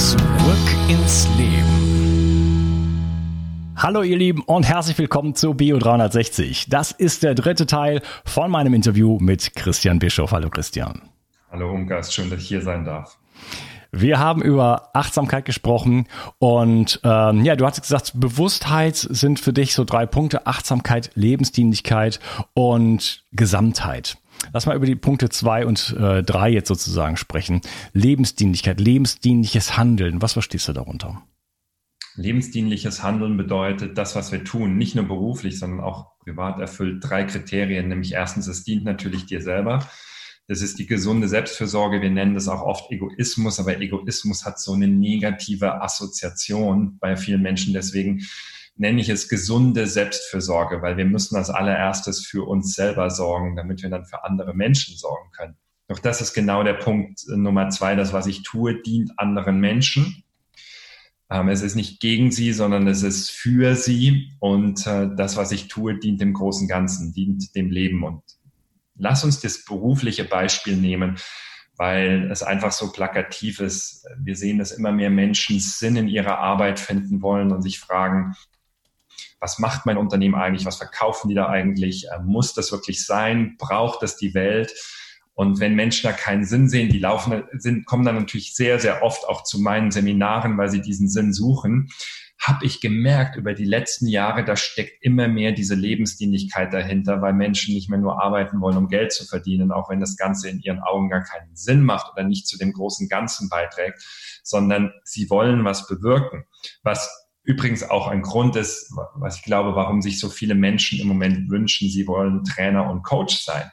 Zurück ins Leben. Hallo ihr Lieben und herzlich willkommen zu Bio 360. Das ist der dritte Teil von meinem Interview mit Christian Bischof. Hallo Christian. Hallo Umgast, schön, dass ich hier sein darf. Wir haben über Achtsamkeit gesprochen und ähm, ja, du hast gesagt, Bewusstheit sind für dich so drei Punkte: Achtsamkeit, Lebensdienlichkeit und Gesamtheit. Lass mal über die Punkte zwei und äh, drei jetzt sozusagen sprechen. Lebensdienlichkeit, lebensdienliches Handeln. Was verstehst du darunter? Lebensdienliches Handeln bedeutet, das, was wir tun, nicht nur beruflich, sondern auch privat erfüllt drei Kriterien. Nämlich erstens, es dient natürlich dir selber. Das ist die gesunde Selbstfürsorge. Wir nennen das auch oft Egoismus, aber Egoismus hat so eine negative Assoziation bei vielen Menschen. Deswegen nenne ich es gesunde Selbstfürsorge, weil wir müssen als allererstes für uns selber sorgen, damit wir dann für andere Menschen sorgen können. Doch das ist genau der Punkt äh, Nummer zwei. Das, was ich tue, dient anderen Menschen. Ähm, es ist nicht gegen sie, sondern es ist für sie. Und äh, das, was ich tue, dient dem großen Ganzen, dient dem Leben. Und lass uns das berufliche Beispiel nehmen, weil es einfach so plakativ ist. Wir sehen, dass immer mehr Menschen Sinn in ihrer Arbeit finden wollen und sich fragen, was macht mein Unternehmen eigentlich, was verkaufen die da eigentlich, äh, muss das wirklich sein, braucht das die Welt? Und wenn Menschen da keinen Sinn sehen, die laufen, sind, kommen dann natürlich sehr, sehr oft auch zu meinen Seminaren, weil sie diesen Sinn suchen, habe ich gemerkt über die letzten Jahre, da steckt immer mehr diese Lebensdienlichkeit dahinter, weil Menschen nicht mehr nur arbeiten wollen, um Geld zu verdienen, auch wenn das Ganze in ihren Augen gar keinen Sinn macht oder nicht zu dem großen Ganzen beiträgt, sondern sie wollen was bewirken, was übrigens auch ein Grund ist, was ich glaube, warum sich so viele Menschen im Moment wünschen, sie wollen Trainer und Coach sein.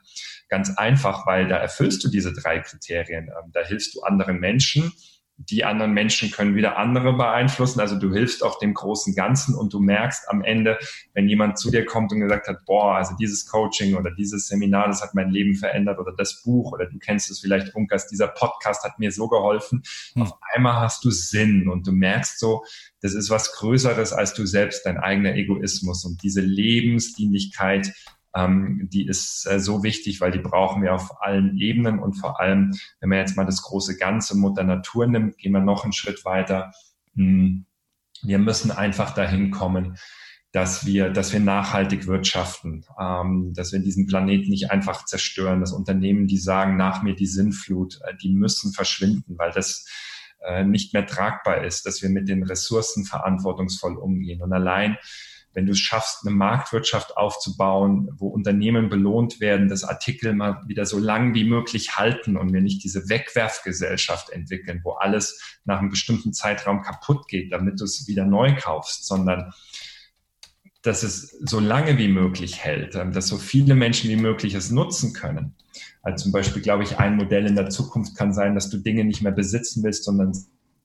Ganz einfach, weil da erfüllst du diese drei Kriterien. Ähm, da hilfst du anderen Menschen, die anderen Menschen können wieder andere beeinflussen. Also du hilfst auch dem großen Ganzen und du merkst am Ende, wenn jemand zu dir kommt und gesagt hat, boah, also dieses Coaching oder dieses Seminar, das hat mein Leben verändert oder das Buch oder du kennst es vielleicht, Unkas, dieser Podcast hat mir so geholfen. Hm. Auf einmal hast du Sinn und du merkst so, das ist was Größeres als du selbst, dein eigener Egoismus und diese Lebensdienlichkeit, ähm, die ist äh, so wichtig, weil die brauchen wir auf allen Ebenen und vor allem, wenn man jetzt mal das große Ganze Mutter Natur nimmt, gehen wir noch einen Schritt weiter. Hm, wir müssen einfach dahin kommen, dass wir, dass wir nachhaltig wirtschaften, ähm, dass wir diesen Planeten nicht einfach zerstören. Das Unternehmen, die sagen, nach mir die Sinnflut, äh, die müssen verschwinden, weil das äh, nicht mehr tragbar ist, dass wir mit den Ressourcen verantwortungsvoll umgehen. Und allein wenn du es schaffst, eine Marktwirtschaft aufzubauen, wo Unternehmen belohnt werden, dass Artikel mal wieder so lang wie möglich halten und wir nicht diese Wegwerfgesellschaft entwickeln, wo alles nach einem bestimmten Zeitraum kaputt geht, damit du es wieder neu kaufst, sondern dass es so lange wie möglich hält, ähm, dass so viele Menschen wie möglich es nutzen können. Also zum Beispiel, glaube ich, ein Modell in der Zukunft kann sein, dass du Dinge nicht mehr besitzen willst, sondern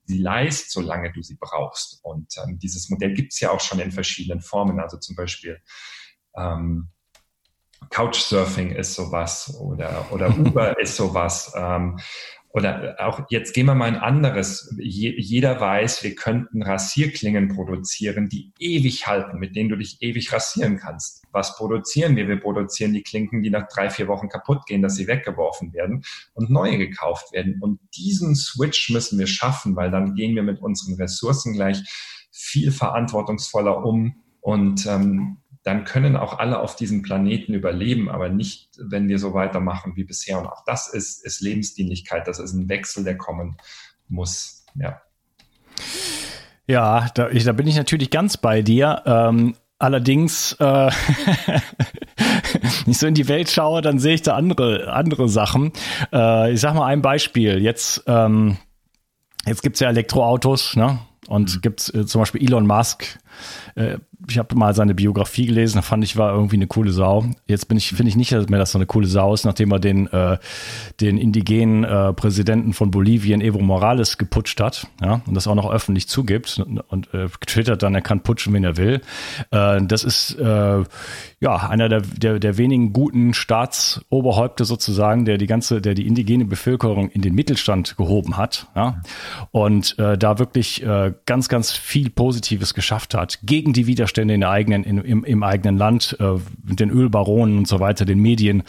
sie leist, solange du sie brauchst. Und ähm, dieses Modell gibt es ja auch schon in verschiedenen Formen. Also zum Beispiel ähm, Couchsurfing ist sowas oder, oder Uber ist sowas. Ähm, oder auch jetzt gehen wir mal ein anderes. Je, jeder weiß, wir könnten Rasierklingen produzieren, die ewig halten, mit denen du dich ewig rasieren kannst. Was produzieren wir? Wir produzieren die Klinken, die nach drei, vier Wochen kaputt gehen, dass sie weggeworfen werden und neue gekauft werden. Und diesen Switch müssen wir schaffen, weil dann gehen wir mit unseren Ressourcen gleich viel verantwortungsvoller um und ähm, dann können auch alle auf diesem Planeten überleben, aber nicht, wenn wir so weitermachen wie bisher. Und auch das ist, ist Lebensdienlichkeit, das ist ein Wechsel, der kommen muss. Ja. Ja, da, ich, da bin ich natürlich ganz bei dir. Ähm, allerdings, äh, ich so in die Welt schaue, dann sehe ich da andere, andere Sachen. Äh, ich sag mal ein Beispiel. Jetzt, ähm, jetzt gibt's ja Elektroautos, ne? Und mhm. gibt's äh, zum Beispiel Elon Musk, äh, ich habe mal seine Biografie gelesen, da fand ich, war irgendwie eine coole Sau. Jetzt bin ich, finde ich nicht mehr, dass er eine coole Sau ist, nachdem er den, äh, den indigenen äh, Präsidenten von Bolivien, Evo Morales, geputscht hat, ja, und das auch noch öffentlich zugibt und, und äh, twittert dann, er kann putschen, wen er will. Äh, das ist äh, ja einer der, der, der wenigen guten Staatsoberhäupte sozusagen, der die ganze, der die indigene Bevölkerung in den Mittelstand gehoben hat, ja, und äh, da wirklich äh, ganz, ganz viel Positives geschafft hat gegen die Widerstände in der eigenen, in, im, im eigenen Land, äh, den Ölbaronen und so weiter, den Medien.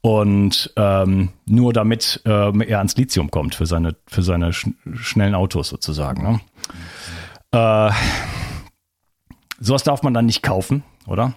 Und ähm, nur damit äh, er ans Lithium kommt für seine, für seine sch schnellen Autos sozusagen. Ne? Äh, sowas darf man dann nicht kaufen, oder?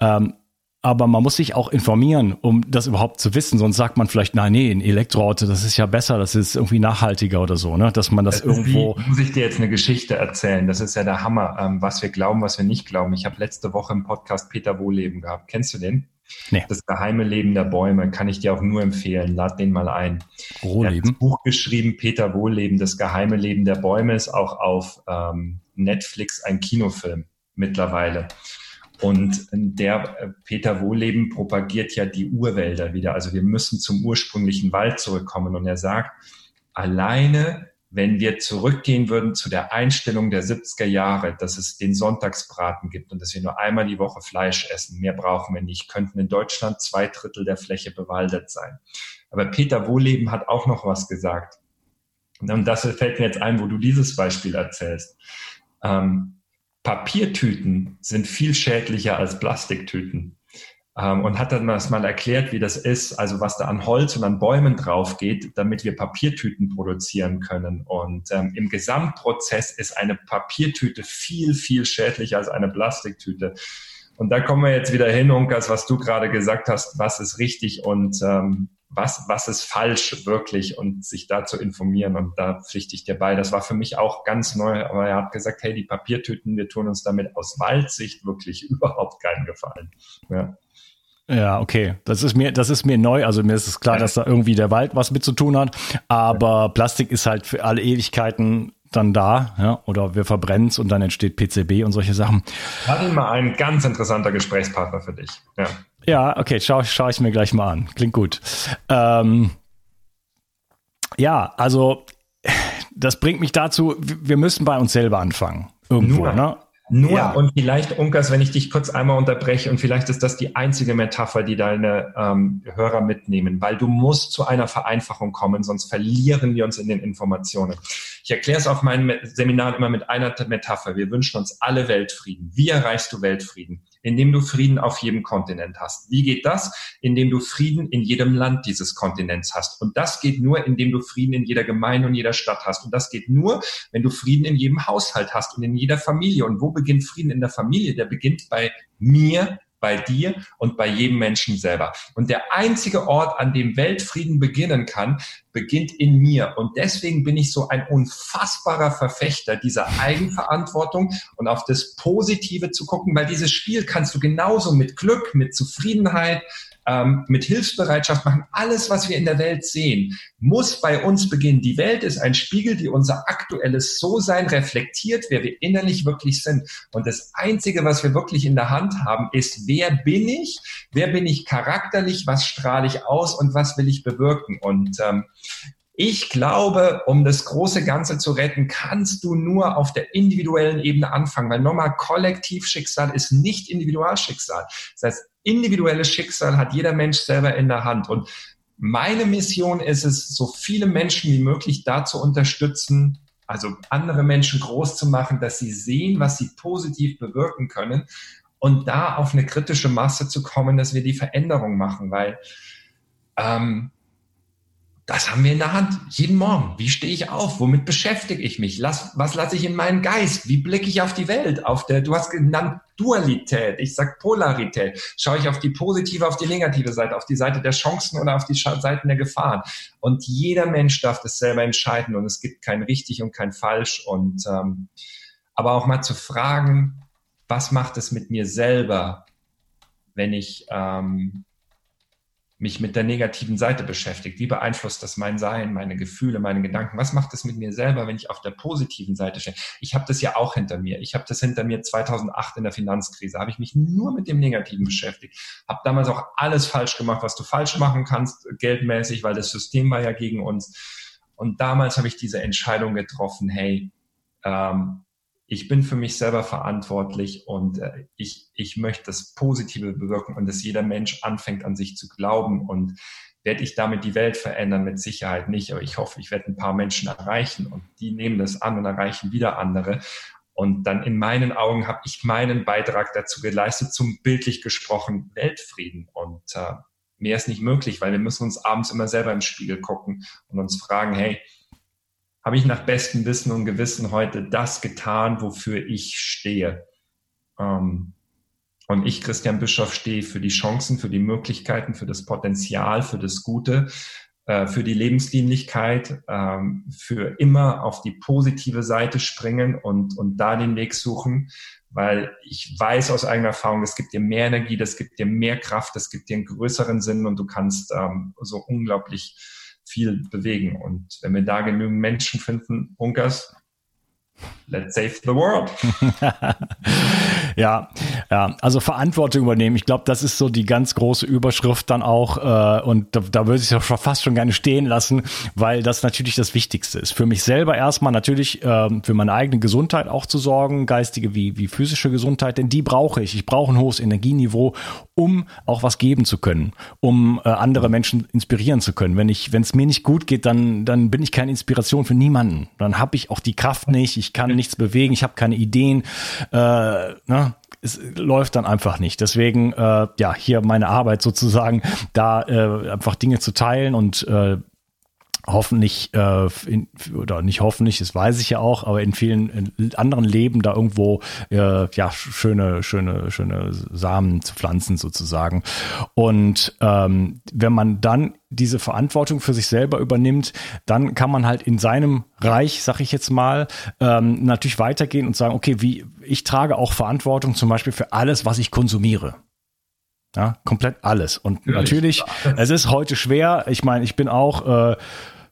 Ähm, aber man muss sich auch informieren, um das überhaupt zu wissen. Sonst sagt man vielleicht, nein, nee, ein Elektroauto, das ist ja besser, das ist irgendwie nachhaltiger oder so, ne? Dass man das, das irgendwo. Wie, muss ich dir jetzt eine Geschichte erzählen? Das ist ja der Hammer, ähm, was wir glauben, was wir nicht glauben. Ich habe letzte Woche im Podcast Peter Wohleben gehabt. Kennst du den? Nee. Das geheime Leben der Bäume kann ich dir auch nur empfehlen. Lad den mal ein. Wohleben. Er hat das Buch geschrieben, Peter Wohleben, das geheime Leben der Bäume ist auch auf ähm, Netflix ein Kinofilm mittlerweile. Und der äh, Peter Wohleben propagiert ja die Urwälder wieder. Also wir müssen zum ursprünglichen Wald zurückkommen. Und er sagt, alleine wenn wir zurückgehen würden zu der Einstellung der 70er Jahre, dass es den Sonntagsbraten gibt und dass wir nur einmal die Woche Fleisch essen, mehr brauchen wir nicht, könnten in Deutschland zwei Drittel der Fläche bewaldet sein. Aber Peter Wohleben hat auch noch was gesagt. Und das fällt mir jetzt ein, wo du dieses Beispiel erzählst. Ähm, Papiertüten sind viel schädlicher als Plastiktüten. Ähm, und hat dann das mal erklärt, wie das ist, also was da an Holz und an Bäumen drauf geht, damit wir Papiertüten produzieren können. Und ähm, im Gesamtprozess ist eine Papiertüte viel, viel schädlicher als eine Plastiktüte. Und da kommen wir jetzt wieder hin, Unkas, was du gerade gesagt hast, was ist richtig und ähm, was, was ist falsch wirklich und sich da zu informieren. Und da pflichte ich dir bei. Das war für mich auch ganz neu, aber er hat gesagt, hey, die Papiertüten, wir tun uns damit aus Waldsicht wirklich überhaupt keinen Gefallen. Ja. Ja, okay. Das ist mir, das ist mir neu. Also mir ist es klar, dass da irgendwie der Wald was mit zu tun hat. Aber Plastik ist halt für alle Ewigkeiten dann da, ja, oder wir verbrennen es und dann entsteht PCB und solche Sachen. Hatte mal ein ganz interessanter Gesprächspartner für dich. Ja. Ja, okay, schaue schau ich mir gleich mal an. Klingt gut. Ähm, ja, also das bringt mich dazu, wir müssen bei uns selber anfangen. Irgendwo, Nur. ne? Nur ja. und vielleicht, Unkas, wenn ich dich kurz einmal unterbreche und vielleicht ist das die einzige Metapher, die deine ähm, Hörer mitnehmen, weil du musst zu einer Vereinfachung kommen, sonst verlieren wir uns in den Informationen. Ich erkläre es auf meinen Seminaren immer mit einer Metapher. Wir wünschen uns alle Weltfrieden. Wie erreichst du Weltfrieden? Indem du Frieden auf jedem Kontinent hast. Wie geht das? Indem du Frieden in jedem Land dieses Kontinents hast. Und das geht nur, indem du Frieden in jeder Gemeinde und jeder Stadt hast. Und das geht nur, wenn du Frieden in jedem Haushalt hast und in jeder Familie. Und wo beginnt Frieden in der Familie? Der beginnt bei mir, bei dir und bei jedem Menschen selber. Und der einzige Ort, an dem Weltfrieden beginnen kann, beginnt in mir. Und deswegen bin ich so ein unfassbarer Verfechter dieser Eigenverantwortung und auf das Positive zu gucken, weil dieses Spiel kannst du genauso mit Glück, mit Zufriedenheit, ähm, mit Hilfsbereitschaft machen. Alles, was wir in der Welt sehen, muss bei uns beginnen. Die Welt ist ein Spiegel, die unser aktuelles So-Sein reflektiert, wer wir innerlich wirklich sind. Und das Einzige, was wir wirklich in der Hand haben, ist, wer bin ich? Wer bin ich charakterlich? Was strahle ich aus? Und was will ich bewirken? Und ähm, ich glaube, um das große Ganze zu retten, kannst du nur auf der individuellen Ebene anfangen, weil nochmal Kollektivschicksal ist nicht Individualschicksal. Das heißt, individuelles Schicksal hat jeder Mensch selber in der Hand. Und meine Mission ist es, so viele Menschen wie möglich da zu unterstützen, also andere Menschen groß zu machen, dass sie sehen, was sie positiv bewirken können und da auf eine kritische Masse zu kommen, dass wir die Veränderung machen, weil ähm, das haben wir in der Hand, jeden Morgen. Wie stehe ich auf? Womit beschäftige ich mich? Lass, was lasse ich in meinen Geist? Wie blicke ich auf die Welt? Auf der, du hast genannt Dualität. Ich sag Polarität. Schaue ich auf die positive, auf die negative Seite, auf die Seite der Chancen oder auf die Seiten der Gefahren? Und jeder Mensch darf das selber entscheiden und es gibt kein richtig und kein falsch. Und ähm, aber auch mal zu fragen, was macht es mit mir selber, wenn ich ähm, mich mit der negativen Seite beschäftigt. Wie beeinflusst das mein Sein, meine Gefühle, meine Gedanken? Was macht das mit mir selber, wenn ich auf der positiven Seite stehe? Ich habe das ja auch hinter mir. Ich habe das hinter mir 2008 in der Finanzkrise. Habe ich mich nur mit dem Negativen beschäftigt. Habe damals auch alles falsch gemacht, was du falsch machen kannst, geldmäßig, weil das System war ja gegen uns. Und damals habe ich diese Entscheidung getroffen, hey, ähm, ich bin für mich selber verantwortlich und äh, ich, ich möchte das Positive bewirken und dass jeder Mensch anfängt an sich zu glauben und werde ich damit die Welt verändern? Mit Sicherheit nicht, aber ich hoffe, ich werde ein paar Menschen erreichen und die nehmen das an und erreichen wieder andere. Und dann in meinen Augen habe ich meinen Beitrag dazu geleistet, zum bildlich gesprochen Weltfrieden. Und äh, mehr ist nicht möglich, weil wir müssen uns abends immer selber im Spiegel gucken und uns fragen, hey, habe ich nach bestem Wissen und Gewissen heute das getan, wofür ich stehe. Ähm, und ich, Christian Bischof, stehe für die Chancen, für die Möglichkeiten, für das Potenzial, für das Gute, äh, für die Lebensdienlichkeit, ähm, für immer auf die positive Seite springen und, und da den Weg suchen, weil ich weiß aus eigener Erfahrung, es gibt dir mehr Energie, das gibt dir mehr Kraft, das gibt dir einen größeren Sinn und du kannst ähm, so unglaublich viel bewegen. Und wenn wir da genügend Menschen finden, Bunkers, Let's save the world. ja, ja, also Verantwortung übernehmen. Ich glaube, das ist so die ganz große Überschrift dann auch. Äh, und da, da würde ich es fast schon gerne stehen lassen, weil das natürlich das Wichtigste ist. Für mich selber erstmal natürlich äh, für meine eigene Gesundheit auch zu sorgen, geistige wie, wie physische Gesundheit, denn die brauche ich. Ich brauche ein hohes Energieniveau, um auch was geben zu können, um äh, andere Menschen inspirieren zu können. Wenn ich, wenn es mir nicht gut geht, dann, dann bin ich keine Inspiration für niemanden. Dann habe ich auch die Kraft nicht. Ich kann nichts bewegen, ich habe keine Ideen. Äh, ne? Es läuft dann einfach nicht. Deswegen, äh, ja, hier meine Arbeit sozusagen, da äh, einfach Dinge zu teilen und äh, hoffentlich äh, in, oder nicht hoffentlich, das weiß ich ja auch, aber in vielen anderen Leben da irgendwo äh, ja schöne schöne schöne Samen zu pflanzen sozusagen. Und ähm, wenn man dann diese Verantwortung für sich selber übernimmt, dann kann man halt in seinem Reich, sag ich jetzt mal, ähm, natürlich weitergehen und sagen, okay, wie ich trage auch Verantwortung zum Beispiel für alles, was ich konsumiere. Ja, komplett alles. Und natürlich, natürlich es ist heute schwer. Ich meine, ich bin auch äh,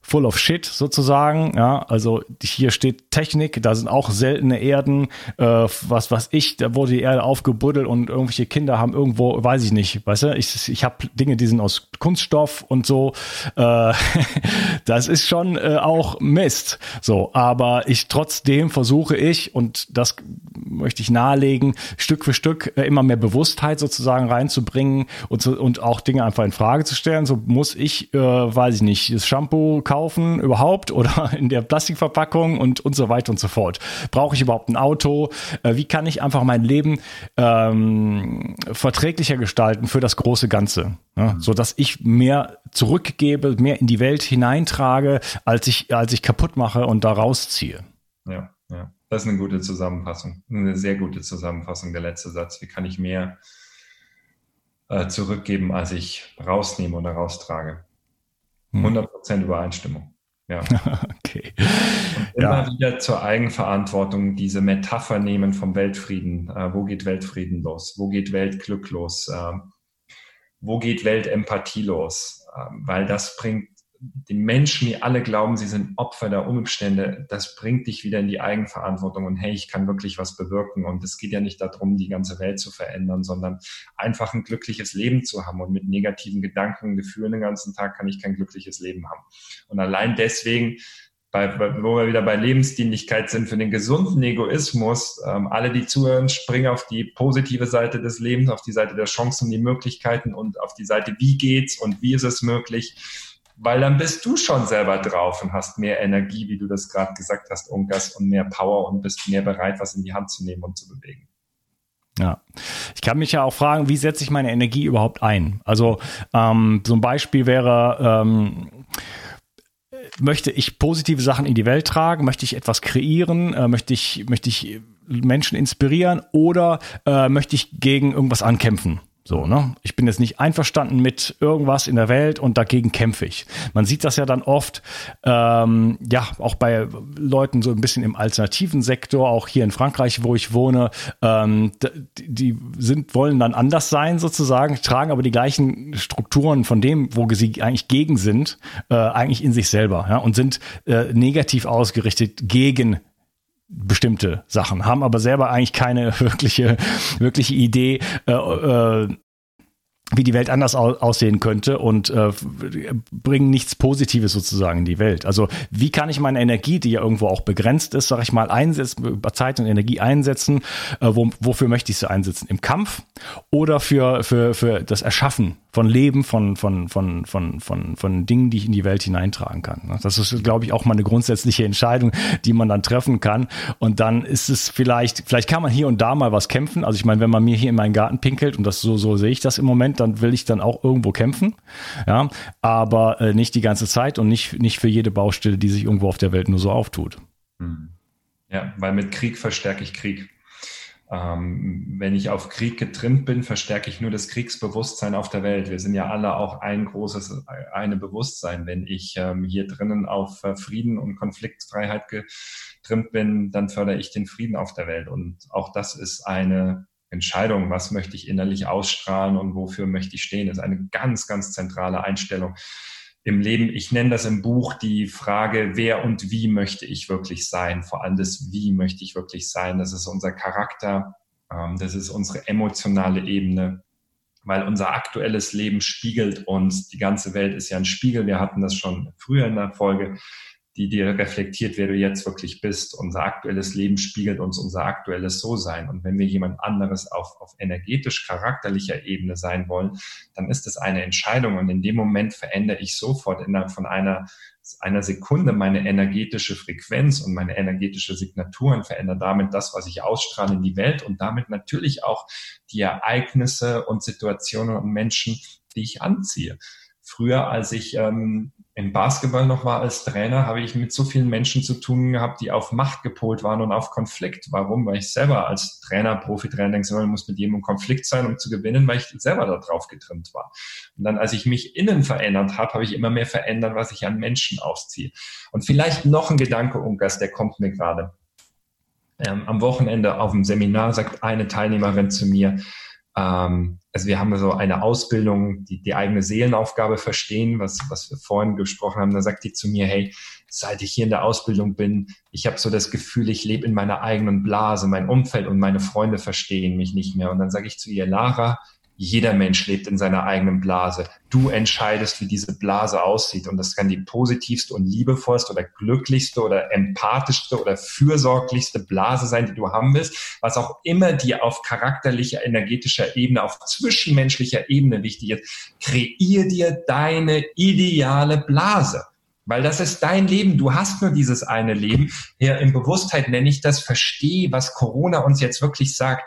full of shit sozusagen. Ja, also hier steht Technik, da sind auch seltene Erden, äh, was was ich, da wurde die Erde aufgebuddelt und irgendwelche Kinder haben irgendwo, weiß ich nicht, weißt du, ich, ich habe Dinge, die sind aus Kunststoff und so. Äh, das ist schon äh, auch Mist. So, aber ich trotzdem versuche ich und das möchte ich nahelegen, Stück für Stück äh, immer mehr Bewusstheit sozusagen reinzubringen und, und auch Dinge einfach in Frage zu stellen. So muss ich, äh, weiß ich nicht, das Shampoo kaufen kaufen überhaupt oder in der Plastikverpackung und, und so weiter und so fort. Brauche ich überhaupt ein Auto? Äh, wie kann ich einfach mein Leben ähm, verträglicher gestalten für das große Ganze? Ja, mhm. so dass ich mehr zurückgebe, mehr in die Welt hineintrage, als ich, als ich kaputt mache und da rausziehe. Ja, ja. Das ist eine gute Zusammenfassung. Eine sehr gute Zusammenfassung, der letzte Satz. Wie kann ich mehr äh, zurückgeben, als ich rausnehme oder raustrage? 100% hm. Übereinstimmung. Ja. okay. Und immer ja. wieder zur Eigenverantwortung diese Metapher nehmen vom Weltfrieden. Äh, wo geht Weltfrieden los? Wo geht Weltglück los? Äh, wo geht Weltempathie los? Äh, weil das bringt die Menschen, die alle glauben, sie sind Opfer der Umstände, das bringt dich wieder in die Eigenverantwortung und hey, ich kann wirklich was bewirken. Und es geht ja nicht darum, die ganze Welt zu verändern, sondern einfach ein glückliches Leben zu haben. Und mit negativen Gedanken, Gefühlen den ganzen Tag kann ich kein glückliches Leben haben. Und allein deswegen, bei, wo wir wieder bei Lebensdienlichkeit sind, für den gesunden Egoismus, ähm, alle, die zuhören, springen auf die positive Seite des Lebens, auf die Seite der Chancen, die Möglichkeiten und auf die Seite, wie geht's und wie ist es möglich weil dann bist du schon selber drauf und hast mehr Energie, wie du das gerade gesagt hast, Unkas, und mehr Power und bist mehr bereit, was in die Hand zu nehmen und zu bewegen. Ja, ich kann mich ja auch fragen, wie setze ich meine Energie überhaupt ein? Also ähm, so ein Beispiel wäre, ähm, möchte ich positive Sachen in die Welt tragen? Möchte ich etwas kreieren? Äh, möchte ich möchte ich Menschen inspirieren oder äh, möchte ich gegen irgendwas ankämpfen? So, ne? Ich bin jetzt nicht einverstanden mit irgendwas in der Welt und dagegen kämpfe ich. Man sieht das ja dann oft, ähm, ja, auch bei Leuten so ein bisschen im alternativen Sektor, auch hier in Frankreich, wo ich wohne, ähm, die sind, wollen dann anders sein sozusagen, tragen aber die gleichen Strukturen von dem, wo sie eigentlich gegen sind, äh, eigentlich in sich selber, ja, und sind äh, negativ ausgerichtet gegen bestimmte Sachen, haben aber selber eigentlich keine wirkliche, wirkliche Idee, äh, äh, wie die Welt anders aussehen könnte und äh, bringen nichts Positives sozusagen in die Welt. Also wie kann ich meine Energie, die ja irgendwo auch begrenzt ist, sag ich mal, einsetzen, über Zeit und Energie einsetzen? Äh, wo, wofür möchte ich sie einsetzen? Im Kampf oder für, für, für das Erschaffen von Leben, von, von, von, von, von, von Dingen, die ich in die Welt hineintragen kann. Ne? Das ist, glaube ich, auch mal eine grundsätzliche Entscheidung, die man dann treffen kann. Und dann ist es vielleicht, vielleicht kann man hier und da mal was kämpfen. Also ich meine, wenn man mir hier in meinen Garten pinkelt, und das so, so sehe ich das im Moment, dann will ich dann auch irgendwo kämpfen. Ja, aber äh, nicht die ganze Zeit und nicht, nicht für jede Baustelle, die sich irgendwo auf der Welt nur so auftut. Hm. Ja, weil mit Krieg verstärke ich Krieg. Ähm, wenn ich auf Krieg getrimmt bin, verstärke ich nur das Kriegsbewusstsein auf der Welt. Wir sind ja alle auch ein großes, eine Bewusstsein. Wenn ich ähm, hier drinnen auf äh, Frieden und Konfliktfreiheit getrimmt bin, dann fördere ich den Frieden auf der Welt. Und auch das ist eine Entscheidung, was möchte ich innerlich ausstrahlen und wofür möchte ich stehen, das ist eine ganz, ganz zentrale Einstellung im Leben. Ich nenne das im Buch die Frage, wer und wie möchte ich wirklich sein? Vor allem das Wie möchte ich wirklich sein? Das ist unser Charakter, ähm, das ist unsere emotionale Ebene, weil unser aktuelles Leben spiegelt uns. Die ganze Welt ist ja ein Spiegel. Wir hatten das schon früher in der Folge die dir reflektiert, wer du jetzt wirklich bist. Unser aktuelles Leben spiegelt uns unser aktuelles So-Sein. Und wenn wir jemand anderes auf, auf energetisch-charakterlicher Ebene sein wollen, dann ist es eine Entscheidung. Und in dem Moment verändere ich sofort innerhalb von einer, einer Sekunde meine energetische Frequenz und meine energetische Signatur und verändere damit das, was ich ausstrahle in die Welt und damit natürlich auch die Ereignisse und Situationen und Menschen, die ich anziehe. Früher, als ich ähm, im Basketball noch war als Trainer, habe ich mit so vielen Menschen zu tun gehabt, die auf Macht gepolt waren und auf Konflikt. Warum? Weil ich selber als Trainer, Profitrainer denke, man muss mit jedem im Konflikt sein, um zu gewinnen, weil ich selber da drauf getrimmt war. Und dann, als ich mich innen verändert habe, habe ich immer mehr verändert, was ich an Menschen ausziehe. Und vielleicht noch ein Gedanke, Unkas, der kommt mir gerade. Ähm, am Wochenende auf dem Seminar sagt eine Teilnehmerin zu mir, ähm, also wir haben so eine Ausbildung, die, die eigene Seelenaufgabe verstehen, was, was wir vorhin gesprochen haben. Da sagt die zu mir, hey, seit ich hier in der Ausbildung bin, ich habe so das Gefühl, ich lebe in meiner eigenen Blase, mein Umfeld und meine Freunde verstehen mich nicht mehr. Und dann sage ich zu ihr, Lara, jeder Mensch lebt in seiner eigenen Blase. Du entscheidest, wie diese Blase aussieht. Und das kann die positivste und liebevollste oder glücklichste oder empathischste oder fürsorglichste Blase sein, die du haben willst. Was auch immer dir auf charakterlicher, energetischer Ebene, auf zwischenmenschlicher Ebene wichtig ist. Kreier dir deine ideale Blase. Weil das ist dein Leben. Du hast nur dieses eine Leben. Hier in Bewusstheit nenne ich das, verstehe, was Corona uns jetzt wirklich sagt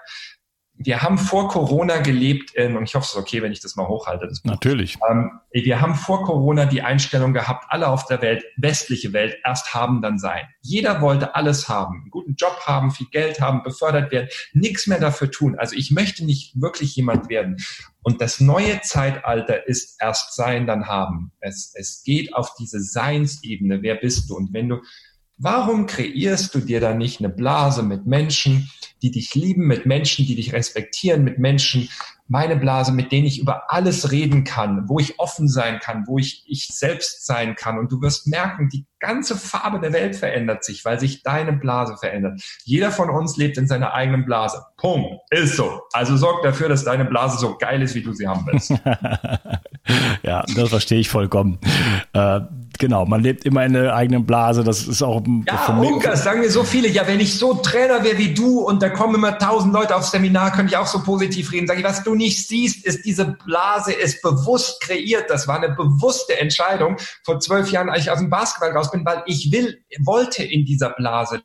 wir haben vor Corona gelebt in, und ich hoffe, es ist okay, wenn ich das mal hochhalte. Das Natürlich. Ähm, wir haben vor Corona die Einstellung gehabt, alle auf der Welt, westliche Welt, erst haben, dann sein. Jeder wollte alles haben, einen guten Job haben, viel Geld haben, befördert werden, nichts mehr dafür tun. Also ich möchte nicht wirklich jemand werden. Und das neue Zeitalter ist erst sein, dann haben. Es, es geht auf diese Seinsebene. Wer bist du? Und wenn du Warum kreierst du dir da nicht eine Blase mit Menschen, die dich lieben, mit Menschen, die dich respektieren, mit Menschen, meine Blase, mit denen ich über alles reden kann, wo ich offen sein kann, wo ich ich selbst sein kann. Und du wirst merken, die ganze Farbe der Welt verändert sich, weil sich deine Blase verändert. Jeder von uns lebt in seiner eigenen Blase. Punkt. Ist so. Also sorg dafür, dass deine Blase so geil ist, wie du sie haben willst. ja, das verstehe ich vollkommen. Äh, genau, man lebt immer in der eigenen Blase. Das ist auch ja, Unkas, sagen mir so viele. Ja, wenn ich so Trainer wäre wie du und da kommen immer tausend Leute aufs Seminar, könnte ich auch so positiv reden. Sag ich, was du nicht siehst, ist diese Blase ist bewusst kreiert. Das war eine bewusste Entscheidung vor zwölf Jahren, als ich aus dem Basketball raus bin, weil ich will, wollte in dieser Blase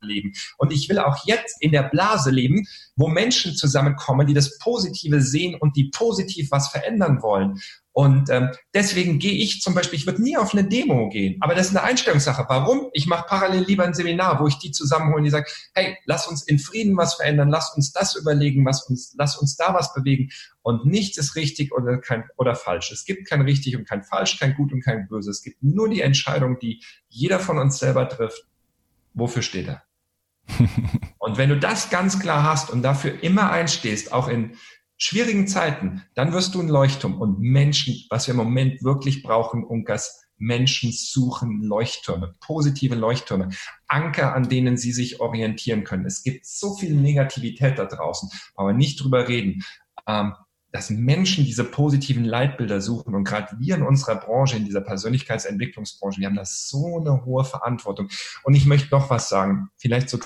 leben. Und ich will auch jetzt in der Blase leben, wo Menschen zusammenkommen, die das Positive sehen und die positiv was verändern wollen. Und ähm, deswegen gehe ich zum Beispiel, ich würde nie auf eine Demo gehen, aber das ist eine Einstellungssache. Warum? Ich mache parallel lieber ein Seminar, wo ich die zusammenhole, die sagen, hey, lass uns in Frieden was verändern, lass uns das überlegen, was uns, lass uns da was bewegen. Und nichts ist richtig oder kein oder falsch. Es gibt kein richtig und kein falsch, kein gut und kein böse. Es gibt nur die Entscheidung, die jeder von uns selber trifft. Wofür steht er? und wenn du das ganz klar hast und dafür immer einstehst, auch in schwierigen Zeiten, dann wirst du ein Leuchtturm. Und Menschen, was wir im Moment wirklich brauchen, Unkas, Menschen suchen Leuchttürme, positive Leuchttürme, Anker, an denen sie sich orientieren können. Es gibt so viel Negativität da draußen, aber nicht drüber reden. Ähm, dass Menschen diese positiven Leitbilder suchen und gerade wir in unserer Branche, in dieser Persönlichkeitsentwicklungsbranche, wir haben da so eine hohe Verantwortung. Und ich möchte noch was sagen, vielleicht so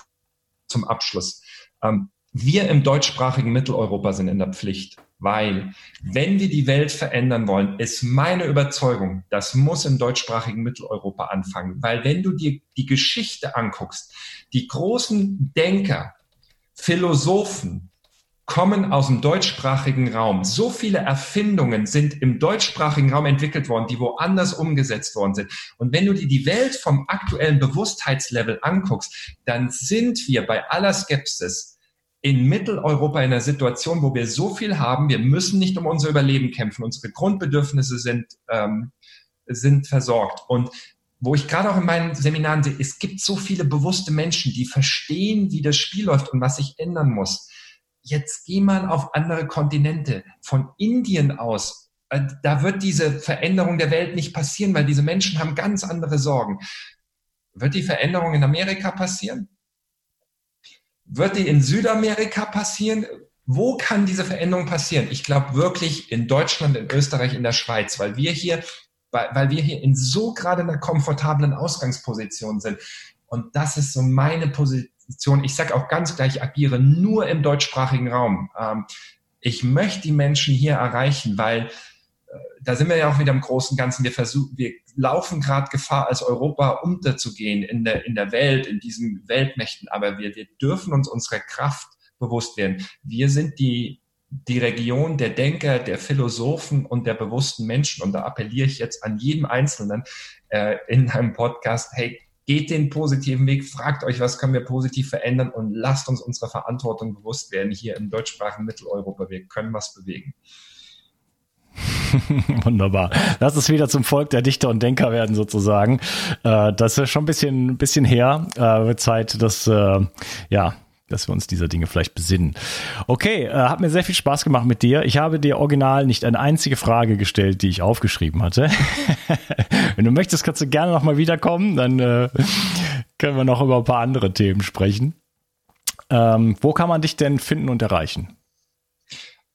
zum Abschluss. Ähm, wir im deutschsprachigen Mitteleuropa sind in der Pflicht, weil wenn wir die Welt verändern wollen, ist meine Überzeugung, das muss im deutschsprachigen Mitteleuropa anfangen, weil wenn du dir die Geschichte anguckst, die großen Denker, Philosophen kommen aus dem deutschsprachigen Raum. So viele Erfindungen sind im deutschsprachigen Raum entwickelt worden, die woanders umgesetzt worden sind. Und wenn du dir die Welt vom aktuellen Bewusstheitslevel anguckst, dann sind wir bei aller Skepsis in Mitteleuropa in einer Situation, wo wir so viel haben, wir müssen nicht um unser Überleben kämpfen, unsere Grundbedürfnisse sind, ähm, sind versorgt. Und wo ich gerade auch in meinen Seminaren sehe, es gibt so viele bewusste Menschen, die verstehen, wie das Spiel läuft und was sich ändern muss. Jetzt geh mal auf andere Kontinente, von Indien aus. Äh, da wird diese Veränderung der Welt nicht passieren, weil diese Menschen haben ganz andere Sorgen. Wird die Veränderung in Amerika passieren? Wird die in Südamerika passieren? Wo kann diese Veränderung passieren? Ich glaube wirklich in Deutschland, in Österreich, in der Schweiz, weil wir hier, weil wir hier in so gerade einer komfortablen Ausgangsposition sind. Und das ist so meine Position. Ich sage auch ganz gleich, ich agiere nur im deutschsprachigen Raum. Ähm, ich möchte die Menschen hier erreichen, weil da sind wir ja auch wieder im großen Ganzen. Wir versuchen, wir laufen gerade Gefahr, als Europa unterzugehen in der, in der Welt, in diesen Weltmächten. Aber wir, wir dürfen uns unserer Kraft bewusst werden. Wir sind die, die Region der Denker, der Philosophen und der bewussten Menschen. Und da appelliere ich jetzt an jeden Einzelnen äh, in einem Podcast, hey, geht den positiven Weg, fragt euch, was können wir positiv verändern und lasst uns unserer Verantwortung bewusst werden hier im deutschsprachigen Mitteleuropa. Wir können was bewegen. Wunderbar. Lass es wieder zum Volk der Dichter und Denker werden, sozusagen. Äh, das ist schon ein bisschen, bisschen her. Äh, Zeit, dass, äh, ja, dass wir uns dieser Dinge vielleicht besinnen. Okay, äh, hat mir sehr viel Spaß gemacht mit dir. Ich habe dir original nicht eine einzige Frage gestellt, die ich aufgeschrieben hatte. Wenn du möchtest, kannst du gerne nochmal wiederkommen, dann äh, können wir noch über ein paar andere Themen sprechen. Ähm, wo kann man dich denn finden und erreichen?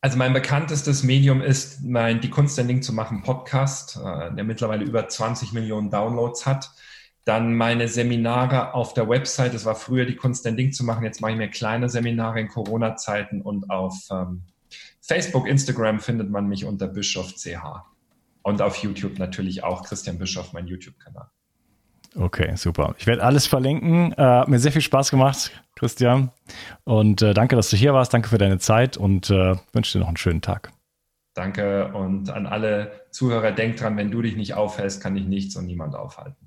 Also mein bekanntestes Medium ist mein Die Kunst ein Ding zu machen Podcast, äh, der mittlerweile über 20 Millionen Downloads hat. Dann meine Seminare auf der Website. Es war früher die Kunst ein Ding zu machen. Jetzt mache ich mir kleine Seminare in Corona-Zeiten und auf ähm, Facebook, Instagram findet man mich unter Bischof CH. Und auf YouTube natürlich auch Christian Bischof, mein YouTube-Kanal. Okay, super. Ich werde alles verlinken. Äh, hat mir sehr viel Spaß gemacht, Christian. Und äh, danke, dass du hier warst. Danke für deine Zeit und äh, wünsche dir noch einen schönen Tag. Danke und an alle Zuhörer, denk dran, wenn du dich nicht aufhältst, kann dich nichts und niemand aufhalten.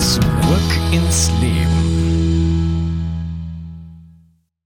Zurück ins Leben.